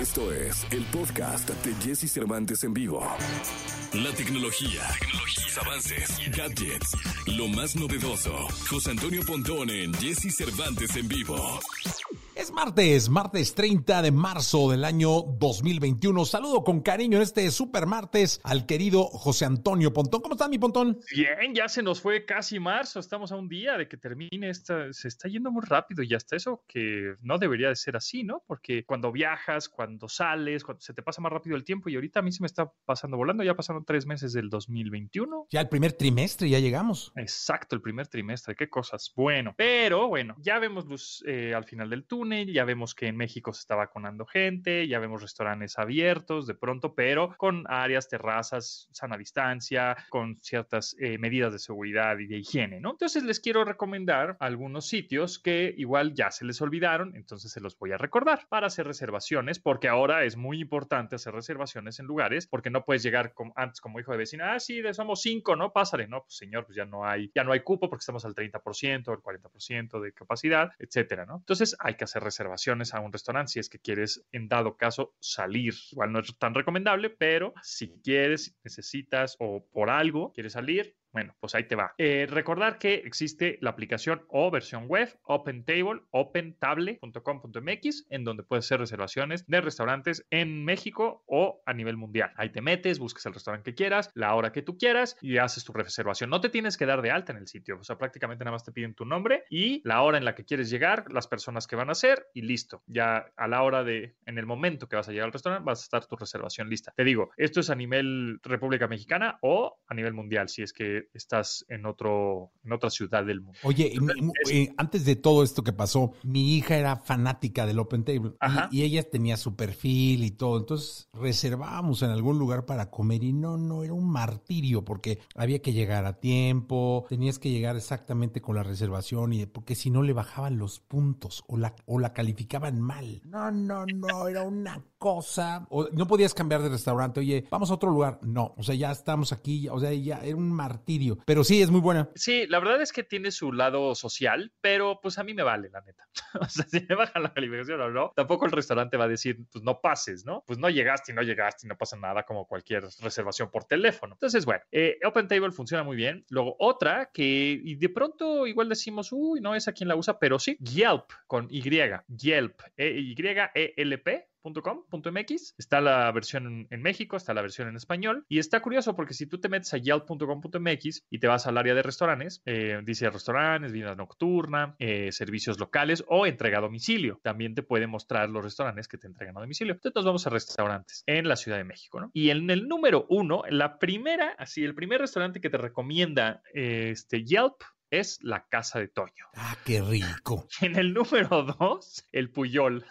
Esto es el podcast de Jesse Cervantes en vivo. La tecnología, tecnología avances, gadgets, lo más novedoso. José Antonio Pontón en Jesse Cervantes en vivo. Es martes, martes 30 de marzo del año 2021. Saludo con cariño en este super martes al querido José Antonio Pontón. ¿Cómo está mi Pontón? Bien, ya se nos fue casi marzo. Estamos a un día de que termine esta. Se está yendo muy rápido y hasta eso que no debería de ser así, ¿no? Porque cuando viajas, cuando sales, cuando se te pasa más rápido el tiempo y ahorita a mí se me está pasando volando. Ya pasaron tres meses del 2021. Ya el primer trimestre, ya llegamos. Exacto, el primer trimestre. Qué cosas. Bueno, pero bueno, ya vemos luz eh, al final del túnel ya vemos que en México se está vacunando gente, ya vemos restaurantes abiertos de pronto, pero con áreas, terrazas, sana distancia, con ciertas eh, medidas de seguridad y de higiene, ¿no? Entonces les quiero recomendar algunos sitios que igual ya se les olvidaron, entonces se los voy a recordar para hacer reservaciones, porque ahora es muy importante hacer reservaciones en lugares, porque no puedes llegar como, antes como hijo de vecina, ah, sí, somos cinco, ¿no? Pásale, no, pues señor, pues ya no hay, ya no hay cupo porque estamos al 30%, al 40% de capacidad, etcétera, ¿no? Entonces hay que hacer reservaciones a un restaurante si es que quieres, en dado caso, salir. Igual no es tan recomendable, pero si quieres, necesitas o por algo quieres salir, bueno, pues ahí te va. Eh, recordar que existe la aplicación o versión web OpenTable, opentable.com.mx, en donde puedes hacer reservaciones de restaurantes en México o a nivel mundial. Ahí te metes, buscas el restaurante que quieras, la hora que tú quieras y haces tu reservación. No te tienes que dar de alta en el sitio, o sea, prácticamente nada más te piden tu nombre y la hora en la que quieres llegar, las personas que van a ser y listo. Ya a la hora de, en el momento que vas a llegar al restaurante, vas a estar tu reservación lista. Te digo, esto es a nivel República Mexicana o a nivel mundial, si es que estás en, otro, en otra ciudad del mundo. Oye, eh, antes de todo esto que pasó, mi hija era fanática del Open Table y, ella tenía su perfil y todo. Entonces reservábamos en algún lugar para comer y no, no, era un martirio porque había que llegar a tiempo, tenías que llegar exactamente con la reservación y porque si no le bajaban los puntos o la, o la calificaban mal. No, no, no, era una cosa. O no podías cambiar de restaurante. Oye, vamos a otro lugar. No, o sea, ya estamos aquí. O sea, ya era un martirio. Pero sí, es muy buena. Sí, la verdad es que tiene su lado social, pero pues a mí me vale, la neta. o sea, si me bajan la calificación o no, tampoco el restaurante va a decir, pues no pases, ¿no? Pues no llegaste y no llegaste y no pasa nada como cualquier reservación por teléfono. Entonces, bueno, eh, Open Table funciona muy bien. Luego, otra que de pronto igual decimos, uy, no es a quien la usa, pero sí, Yelp con Y. Yelp, E-Y-E-L-P .com.mx, está la versión en México, está la versión en español y está curioso porque si tú te metes a yelp.com.mx y te vas al área de restaurantes, eh, dice restaurantes, vida nocturna, eh, servicios locales o entrega a domicilio. También te puede mostrar los restaurantes que te entregan a domicilio. Entonces nos vamos a restaurantes en la Ciudad de México, ¿no? Y en el número uno, la primera, así, el primer restaurante que te recomienda este Yelp es la Casa de Toño. Ah, qué rico. En el número dos, el Puyol.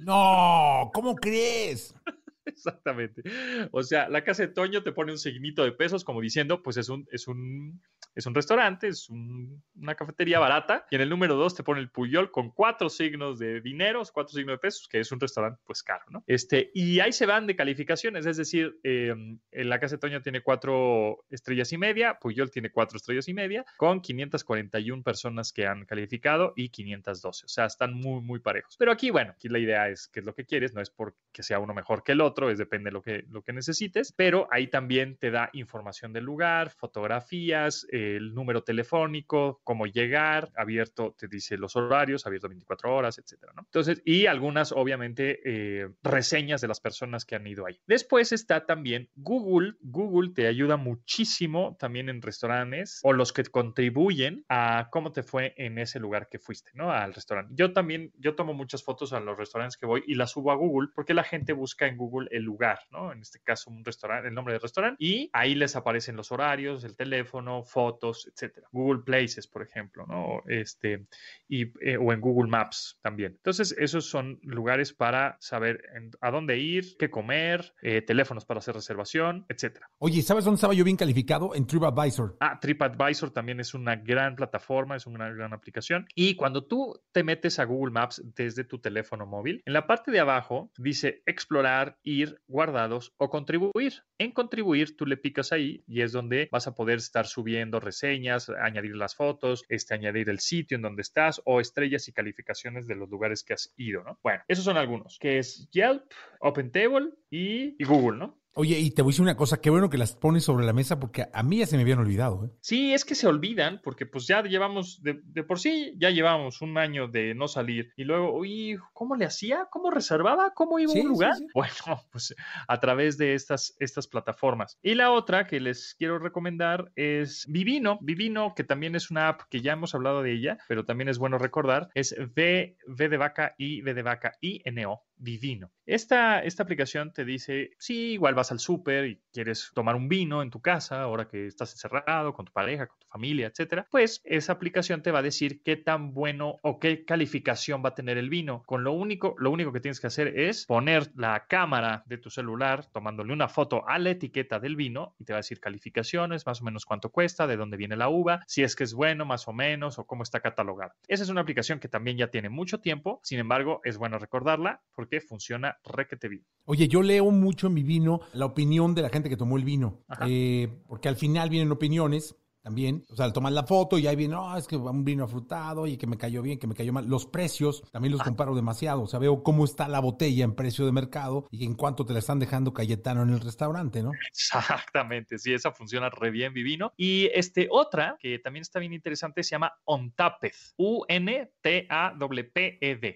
No, ¿cómo crees? Exactamente. O sea, la casa de Toño te pone un signito de pesos como diciendo, pues es un, es un, es un restaurante, es una cafetería barata. Y en el número dos te pone el Puyol con cuatro signos de dinero, cuatro signos de pesos, que es un restaurante pues caro, ¿no? Este, y ahí se van de calificaciones, es decir, em, en la casa de Toño tiene cuatro estrellas y media, Puyol tiene cuatro estrellas y media, con 541 personas que han calificado y 512. O sea, están muy, muy parejos. Pero aquí, bueno, aquí la idea es que es lo que quieres, no es porque sea uno mejor que el otro es depende de lo que, lo que necesites, pero ahí también te da información del lugar, fotografías, el número telefónico, cómo llegar, abierto, te dice los horarios, abierto 24 horas, etcétera, ¿no? Entonces, y algunas, obviamente, eh, reseñas de las personas que han ido ahí. Después está también Google. Google te ayuda muchísimo también en restaurantes o los que contribuyen a cómo te fue en ese lugar que fuiste, ¿no? Al restaurante. Yo también, yo tomo muchas fotos a los restaurantes que voy y las subo a Google porque la gente busca en Google el lugar, ¿no? En este caso, un restaurante, el nombre del restaurante, y ahí les aparecen los horarios, el teléfono, fotos, etcétera. Google Places, por ejemplo, ¿no? Este, y, eh, o en Google Maps también. Entonces, esos son lugares para saber a dónde ir, qué comer, eh, teléfonos para hacer reservación, etcétera. Oye, ¿sabes dónde estaba yo bien calificado? En TripAdvisor. Ah, TripAdvisor también es una gran plataforma, es una gran aplicación. Y cuando tú te metes a Google Maps desde tu teléfono móvil, en la parte de abajo dice explorar y guardados o contribuir. En contribuir tú le picas ahí y es donde vas a poder estar subiendo reseñas, añadir las fotos, este, añadir el sitio en donde estás o estrellas y calificaciones de los lugares que has ido, ¿no? Bueno, esos son algunos, que es Yelp, OpenTable y Google, ¿no? Oye, y te voy a decir una cosa, qué bueno que las pones sobre la mesa porque a mí ya se me habían olvidado. ¿eh? Sí, es que se olvidan porque pues ya llevamos, de, por sí, ya llevamos un año de no salir y luego, uy, ¿cómo le hacía? ¿Cómo reservaba? ¿Cómo iba a un lugar? Bueno, pues a través de estas, estas plataformas. Y la otra que les quiero recomendar es Vivino. Vivino, que también es una app que ya hemos hablado de ella, pero también es bueno recordar, es V, v de vaca y V de vaca y N-O. Vivino. Esta, esta aplicación te dice, sí, igual vas al súper y quieres tomar un vino en tu casa, ahora que estás encerrado con tu pareja, con tu familia, etcétera, pues esa aplicación te va a decir qué tan bueno o qué calificación va a tener el vino. Con lo único, lo único que tienes que hacer es poner la cámara de tu celular tomándole una foto a la etiqueta del vino y te va a decir calificaciones, más o menos cuánto cuesta, de dónde viene la uva, si es que es bueno, más o menos, o cómo está catalogado. Esa es una aplicación que también ya tiene mucho tiempo, sin embargo, es bueno recordarla porque funciona requete bien. Oye, yo leo mucho en mi vino la opinión de la gente que tomó el vino, eh, porque al final vienen opiniones también. O sea, al tomar la foto y ahí viene, no, es que un vino afrutado y que me cayó bien, que me cayó mal. Los precios también los comparo demasiado. O sea, veo cómo está la botella en precio de mercado y en cuánto te la están dejando Cayetano en el restaurante, ¿no? Exactamente, sí, esa funciona re bien, Vivino. Y este otra, que también está bien interesante, se llama Ontapped. U-N-T-A-P-E-D.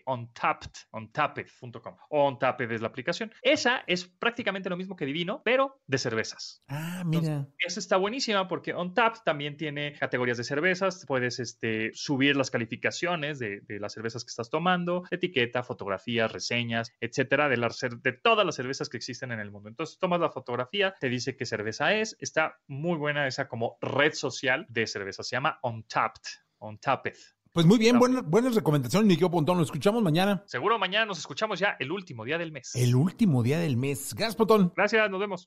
Ontapped. Ontapped.com. Ontapped es la aplicación. Esa es prácticamente lo mismo que Divino, pero de cervezas. Ah, mira. esa está buenísima porque Ontapped también también tiene categorías de cervezas, puedes este, subir las calificaciones de, las cervezas que estás tomando, etiqueta, fotografías, reseñas, etcétera, de, de todas las cervezas que existen en el mundo. Entonces tomas la fotografía, te dice qué cerveza es, está muy buena esa como red social de cerveza, se llama Untapped, Untapped. Pues muy bien, buenas, buenas recomendaciones, Niquio Pontón. Nos escuchamos mañana. Seguro mañana nos escuchamos ya el último día del mes. El último día del mes. Gracias, Pontón. Gracias, nos vemos.